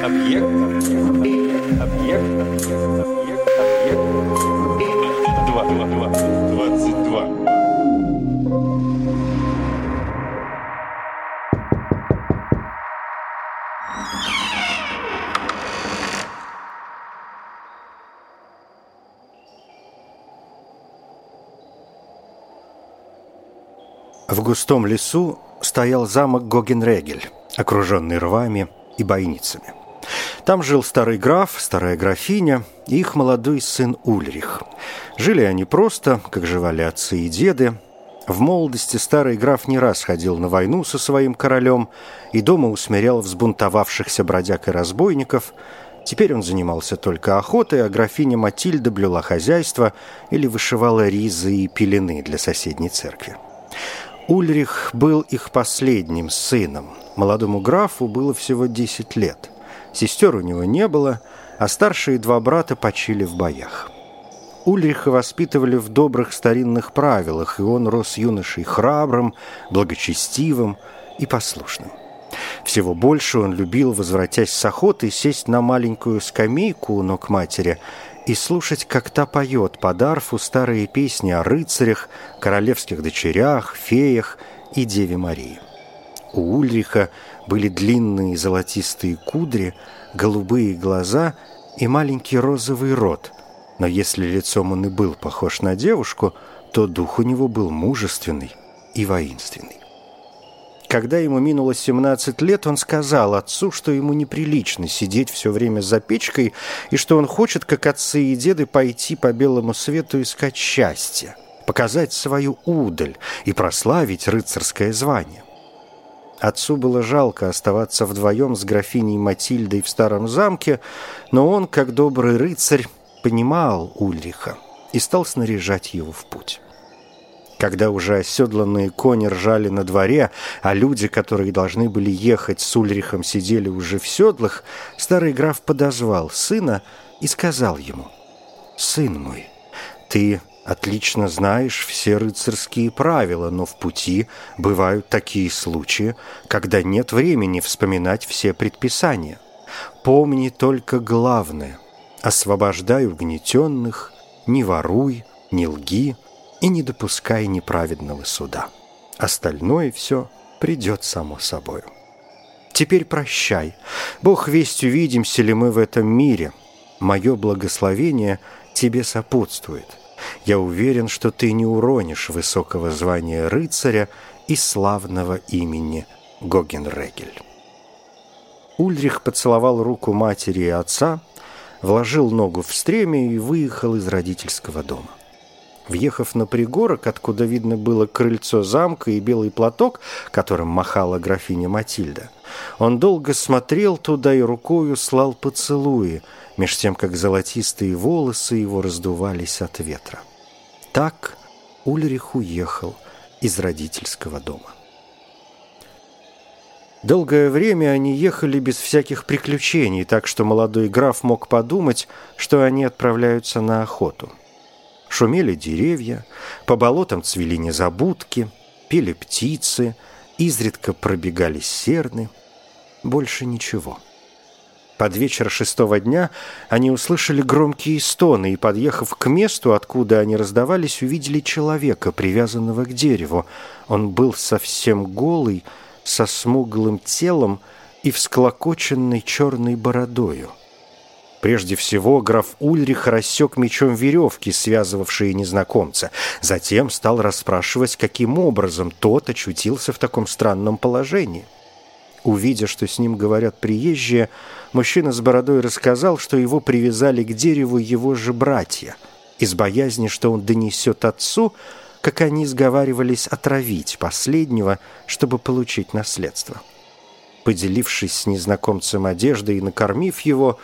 Объект. Объект. Объект. Объект. Объект. Два. Два. Два. Двадцать два. В густом лесу стоял замок Гогенрегель, окруженный рвами и бойницами. Там жил старый граф, старая графиня и их молодой сын Ульрих. Жили они просто, как живали отцы и деды. В молодости старый граф не раз ходил на войну со своим королем и дома усмирял взбунтовавшихся бродяг и разбойников. Теперь он занимался только охотой, а графиня Матильда блюла хозяйство или вышивала ризы и пелены для соседней церкви. Ульрих был их последним сыном. Молодому графу было всего 10 лет. Сестер у него не было, а старшие два брата почили в боях. Ульриха воспитывали в добрых старинных правилах, и он рос юношей храбрым, благочестивым и послушным. Всего больше он любил, возвратясь с охоты, сесть на маленькую скамейку у ног матери и слушать, как та поет по дарфу старые песни о рыцарях, королевских дочерях, феях и Деве Марии. У Ульриха были длинные золотистые кудри, голубые глаза и маленький розовый рот. Но если лицом он и был похож на девушку, то дух у него был мужественный и воинственный. Когда ему минуло 17 лет, он сказал отцу, что ему неприлично сидеть все время за печкой и что он хочет, как отцы и деды, пойти по белому свету искать счастье, показать свою удаль и прославить рыцарское звание. Отцу было жалко оставаться вдвоем с графиней Матильдой в старом замке, но он, как добрый рыцарь, понимал Ульриха и стал снаряжать его в путь. Когда уже оседланные кони ржали на дворе, а люди, которые должны были ехать с Ульрихом, сидели уже в седлах, старый граф подозвал сына и сказал ему, «Сын мой, ты отлично знаешь все рыцарские правила, но в пути бывают такие случаи, когда нет времени вспоминать все предписания. Помни только главное – освобождай угнетенных, не воруй, не лги – и не допускай неправедного суда. Остальное все придет само собою. Теперь прощай. Бог весть, увидимся ли мы в этом мире. Мое благословение тебе сопутствует. Я уверен, что ты не уронишь высокого звания рыцаря и славного имени Гогенрегель. Ульрих поцеловал руку матери и отца, вложил ногу в стремя и выехал из родительского дома. Въехав на пригорок, откуда видно было крыльцо замка и белый платок, которым махала графиня Матильда, он долго смотрел туда и рукою слал поцелуи, меж тем, как золотистые волосы его раздувались от ветра. Так Ульрих уехал из родительского дома. Долгое время они ехали без всяких приключений, так что молодой граф мог подумать, что они отправляются на охоту – Шумели деревья, по болотам цвели незабудки, пели птицы, изредка пробегали серны. Больше ничего. Под вечер шестого дня они услышали громкие стоны и, подъехав к месту, откуда они раздавались, увидели человека, привязанного к дереву. Он был совсем голый, со смуглым телом и всклокоченной черной бородою. Прежде всего, граф Ульрих рассек мечом веревки, связывавшие незнакомца. Затем стал расспрашивать, каким образом тот очутился в таком странном положении. Увидя, что с ним говорят приезжие, мужчина с бородой рассказал, что его привязали к дереву его же братья, из боязни, что он донесет отцу, как они сговаривались отравить последнего, чтобы получить наследство. Поделившись с незнакомцем одеждой и накормив его,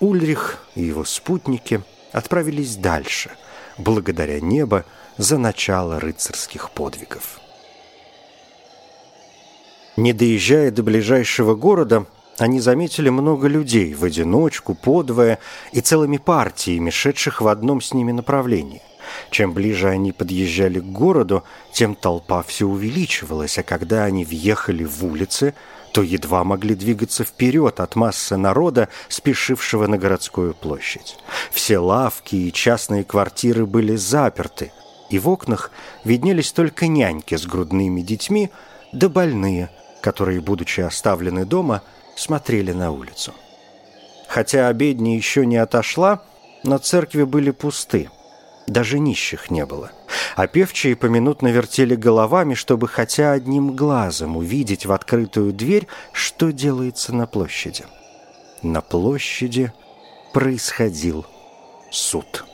Ульрих и его спутники отправились дальше, благодаря небо за начало рыцарских подвигов. Не доезжая до ближайшего города, они заметили много людей в одиночку, подвое и целыми партиями, шедших в одном с ними направлении. Чем ближе они подъезжали к городу, тем толпа все увеличивалась, а когда они въехали в улицы, то едва могли двигаться вперед от массы народа, спешившего на городскую площадь. Все лавки и частные квартиры были заперты, и в окнах виднелись только няньки с грудными детьми, да больные, которые, будучи оставлены дома, смотрели на улицу. Хотя обедня еще не отошла, но церкви были пусты, даже нищих не было – а певчие поминутно вертели головами, чтобы хотя одним глазом увидеть в открытую дверь, что делается на площади. На площади происходил суд.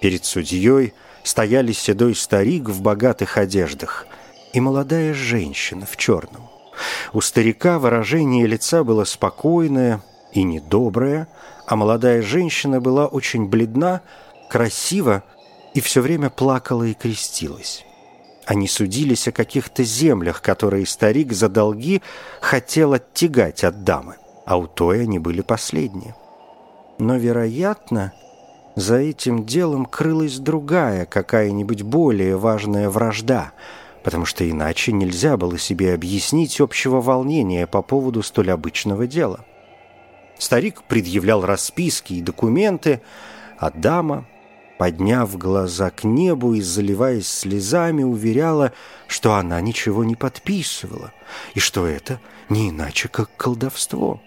Перед судьей стояли седой старик в богатых одеждах и молодая женщина в черном. У старика выражение лица было спокойное и недоброе, а молодая женщина была очень бледна, красива и все время плакала и крестилась. Они судились о каких-то землях, которые старик за долги хотел оттягать от дамы, а у той они были последние. Но, вероятно, за этим делом крылась другая, какая-нибудь более важная вражда, потому что иначе нельзя было себе объяснить общего волнения по поводу столь обычного дела. Старик предъявлял расписки и документы, а дама подняв глаза к небу и заливаясь слезами, уверяла, что она ничего не подписывала, и что это не иначе, как колдовство.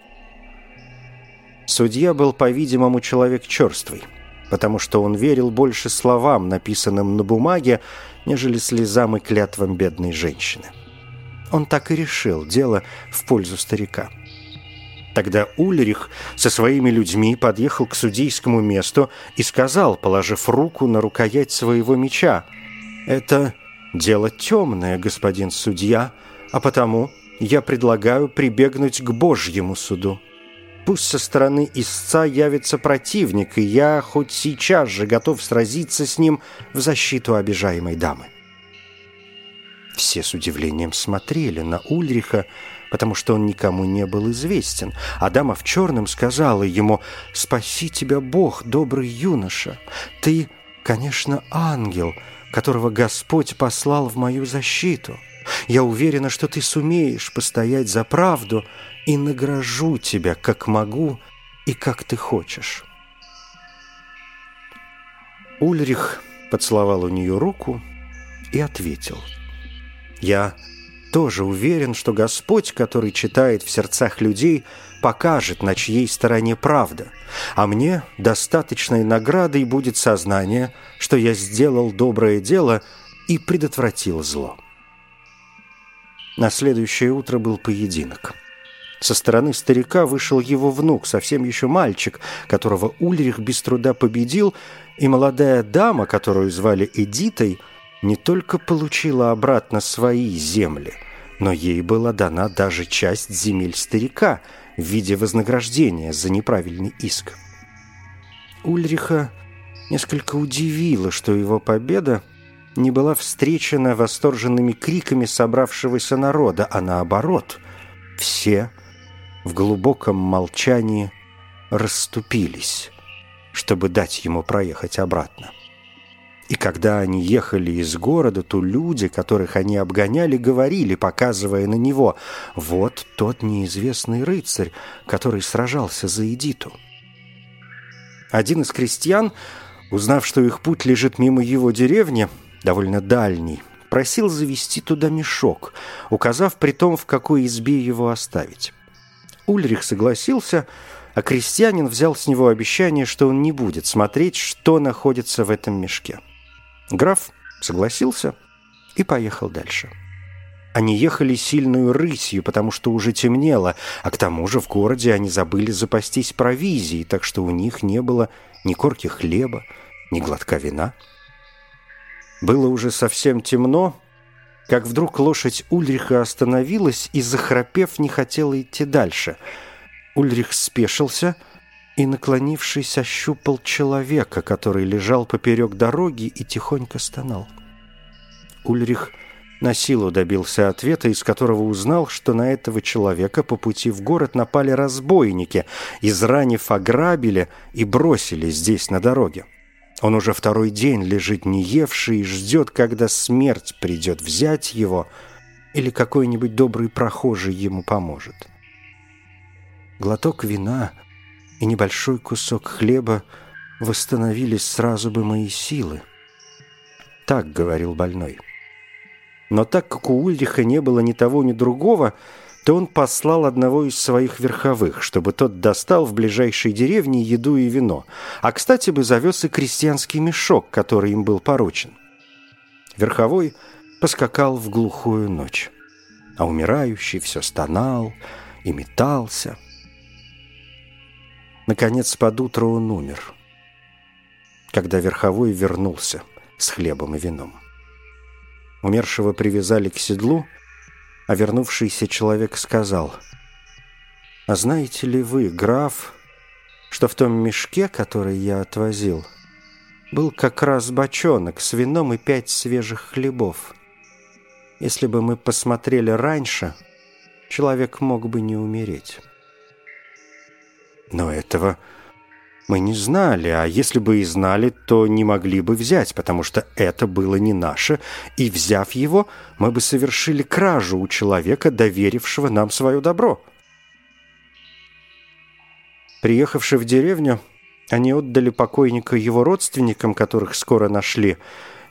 Судья был, по-видимому, человек черствый, потому что он верил больше словам, написанным на бумаге, нежели слезам и клятвам бедной женщины. Он так и решил дело в пользу старика – Тогда Ульрих со своими людьми подъехал к судейскому месту и сказал, положив руку на рукоять своего меча, «Это дело темное, господин судья, а потому я предлагаю прибегнуть к Божьему суду. Пусть со стороны истца явится противник, и я хоть сейчас же готов сразиться с ним в защиту обижаемой дамы». Все с удивлением смотрели на Ульриха, потому что он никому не был известен. А дама в черном сказала ему, «Спаси тебя Бог, добрый юноша! Ты, конечно, ангел, которого Господь послал в мою защиту. Я уверена, что ты сумеешь постоять за правду и награжу тебя, как могу и как ты хочешь». Ульрих поцеловал у нее руку и ответил, «Я тоже уверен, что Господь, который читает в сердцах людей, покажет, на чьей стороне правда. А мне достаточной наградой будет сознание, что я сделал доброе дело и предотвратил зло. На следующее утро был поединок. Со стороны старика вышел его внук, совсем еще мальчик, которого Ульрих без труда победил, и молодая дама, которую звали Эдитой, не только получила обратно свои земли – но ей была дана даже часть земель старика в виде вознаграждения за неправильный иск. Ульриха несколько удивило, что его победа не была встречена восторженными криками собравшегося народа, а наоборот, все в глубоком молчании расступились, чтобы дать ему проехать обратно. И когда они ехали из города, то люди, которых они обгоняли, говорили, показывая на него, «Вот тот неизвестный рыцарь, который сражался за Эдиту». Один из крестьян, узнав, что их путь лежит мимо его деревни, довольно дальний, просил завести туда мешок, указав при том, в какой избе его оставить. Ульрих согласился, а крестьянин взял с него обещание, что он не будет смотреть, что находится в этом мешке. Граф согласился и поехал дальше. Они ехали сильную рысью, потому что уже темнело, а к тому же в городе они забыли запастись провизией, так что у них не было ни корки хлеба, ни глотка вина. Было уже совсем темно, как вдруг лошадь Ульриха остановилась и, захрапев, не хотела идти дальше. Ульрих спешился — и, наклонившись, ощупал человека, который лежал поперек дороги и тихонько стонал. Ульрих на силу добился ответа, из которого узнал, что на этого человека по пути в город напали разбойники, изранив ограбили и бросили здесь на дороге. Он уже второй день лежит неевший и ждет, когда смерть придет взять его, или какой-нибудь добрый прохожий ему поможет. Глоток вина и небольшой кусок хлеба восстановились сразу бы мои силы. Так говорил больной. Но так как у Ульриха не было ни того, ни другого, то он послал одного из своих верховых, чтобы тот достал в ближайшей деревне еду и вино, а, кстати, бы завез и крестьянский мешок, который им был поручен. Верховой поскакал в глухую ночь, а умирающий все стонал и метался. Наконец, под утро он умер, когда Верховой вернулся с хлебом и вином. Умершего привязали к седлу, а вернувшийся человек сказал, «А знаете ли вы, граф, что в том мешке, который я отвозил, был как раз бочонок с вином и пять свежих хлебов? Если бы мы посмотрели раньше, человек мог бы не умереть». Но этого мы не знали, а если бы и знали, то не могли бы взять, потому что это было не наше, и, взяв его, мы бы совершили кражу у человека, доверившего нам свое добро. Приехавши в деревню, они отдали покойника его родственникам, которых скоро нашли,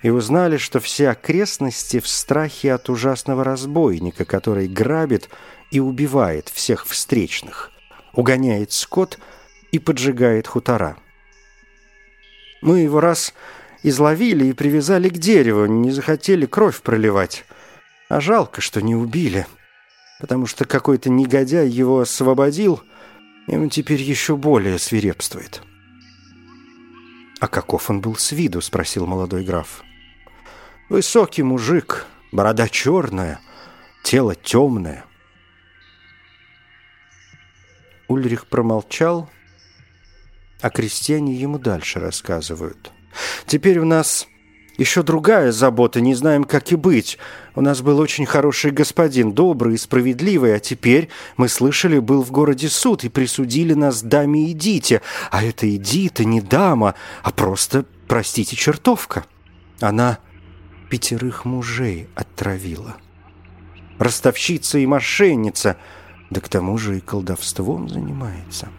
и узнали, что все окрестности в страхе от ужасного разбойника, который грабит и убивает всех встречных, угоняет скот – и поджигает хутора. Мы его раз изловили и привязали к дереву, не захотели кровь проливать. А жалко, что не убили, потому что какой-то негодяй его освободил, и он теперь еще более свирепствует. «А каков он был с виду?» — спросил молодой граф. «Высокий мужик, борода черная, тело темное». Ульрих промолчал а крестьяне ему дальше рассказывают. «Теперь у нас еще другая забота, не знаем, как и быть. У нас был очень хороший господин, добрый и справедливый, а теперь, мы слышали, был в городе суд и присудили нас даме Эдите. А это Эдита не дама, а просто, простите, чертовка. Она пятерых мужей отравила. Ростовщица и мошенница, да к тому же и колдовством занимается».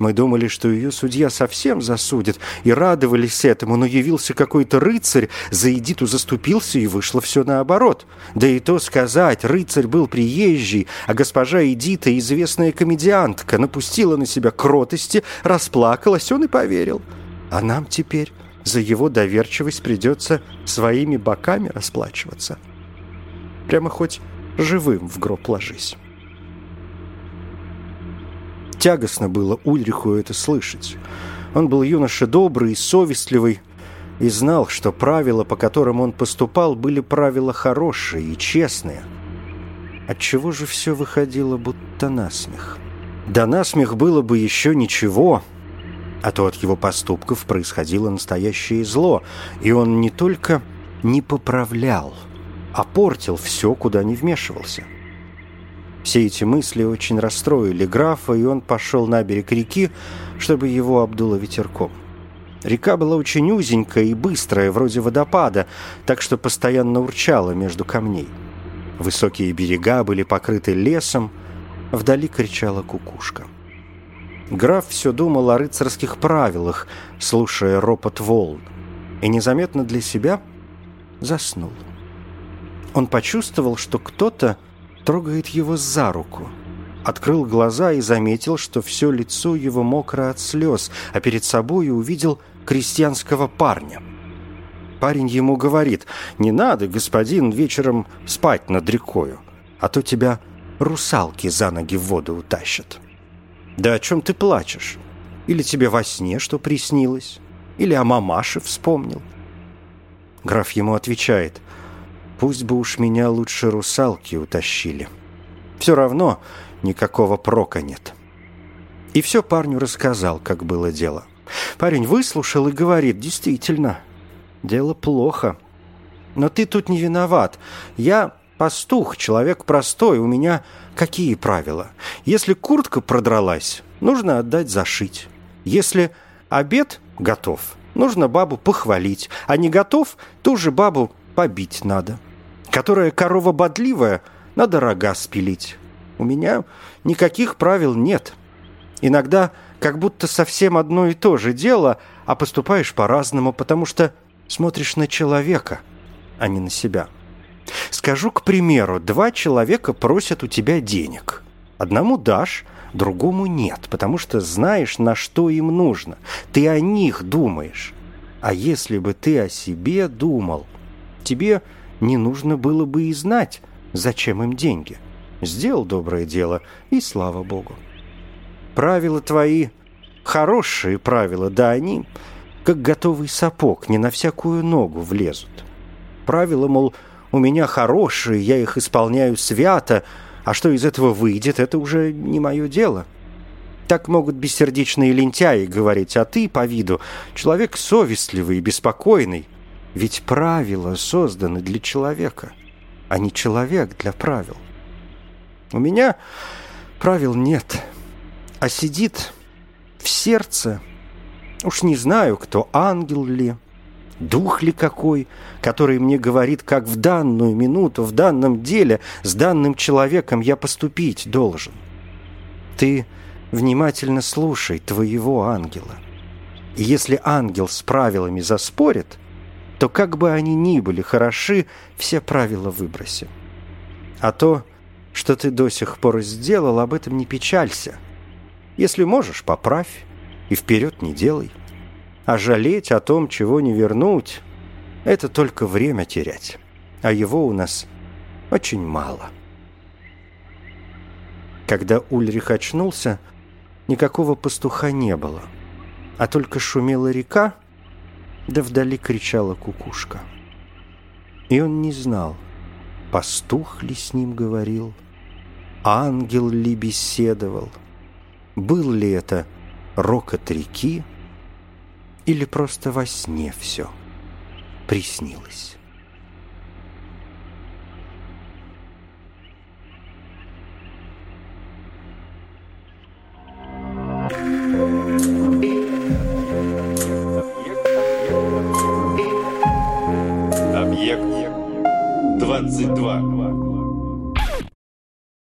Мы думали, что ее судья совсем засудит, и радовались этому, но явился какой-то рыцарь, за Эдиту заступился, и вышло все наоборот. Да и то сказать, рыцарь был приезжий, а госпожа Эдита, известная комедиантка, напустила на себя кротости, расплакалась, он и поверил. А нам теперь за его доверчивость придется своими боками расплачиваться. Прямо хоть живым в гроб ложись». Тягостно было Ульриху это слышать. Он был юноша добрый и совестливый, и знал, что правила, по которым он поступал, были правила хорошие и честные. Отчего же все выходило будто насмех? Да насмех было бы еще ничего, а то от его поступков происходило настоящее зло, и он не только не поправлял, а портил все, куда не вмешивался. Все эти мысли очень расстроили графа, и он пошел на берег реки, чтобы его обдуло ветерком. Река была очень узенькая и быстрая, вроде водопада, так что постоянно урчала между камней. Высокие берега были покрыты лесом, вдали кричала кукушка. Граф все думал о рыцарских правилах, слушая ропот волн, и незаметно для себя заснул. Он почувствовал, что кто-то трогает его за руку. Открыл глаза и заметил, что все лицо его мокро от слез, а перед собой увидел крестьянского парня. Парень ему говорит, «Не надо, господин, вечером спать над рекою, а то тебя русалки за ноги в воду утащат». «Да о чем ты плачешь? Или тебе во сне что приснилось? Или о мамаше вспомнил?» Граф ему отвечает, Пусть бы уж меня лучше русалки утащили. Все равно никакого прока нет. И все парню рассказал, как было дело. Парень выслушал и говорит, действительно, дело плохо. Но ты тут не виноват. Я пастух, человек простой, у меня какие правила? Если куртка продралась, нужно отдать зашить. Если обед готов, нужно бабу похвалить, а не готов, ту же бабу побить надо. Которая корова бодливая, надо рога спилить. У меня никаких правил нет. Иногда как будто совсем одно и то же дело, а поступаешь по-разному, потому что смотришь на человека, а не на себя. Скажу, к примеру, два человека просят у тебя денег. Одному дашь, другому нет, потому что знаешь, на что им нужно. Ты о них думаешь. А если бы ты о себе думал, тебе не нужно было бы и знать, зачем им деньги. Сделал доброе дело, и слава Богу. Правила твои хорошие правила, да они как готовый сапог, не на всякую ногу влезут. Правила, мол, у меня хорошие, я их исполняю свято, а что из этого выйдет, это уже не мое дело. Так могут бессердечные лентяи говорить, а ты, по виду, человек совестливый и беспокойный. Ведь правила созданы для человека, а не человек для правил. У меня правил нет, а сидит в сердце, уж не знаю, кто, ангел ли, дух ли какой, который мне говорит, как в данную минуту, в данном деле с данным человеком я поступить должен. Ты внимательно слушай твоего ангела. И если ангел с правилами заспорит, то как бы они ни были хороши, все правила выброси. А то, что ты до сих пор сделал, об этом не печалься. Если можешь, поправь и вперед не делай. А жалеть о том, чего не вернуть, это только время терять. А его у нас очень мало. Когда Ульрих очнулся, Никакого пастуха не было, а только шумела река, да вдали кричала кукушка. И он не знал, пастух ли с ним говорил, ангел ли беседовал, был ли это рокот реки или просто во сне все приснилось.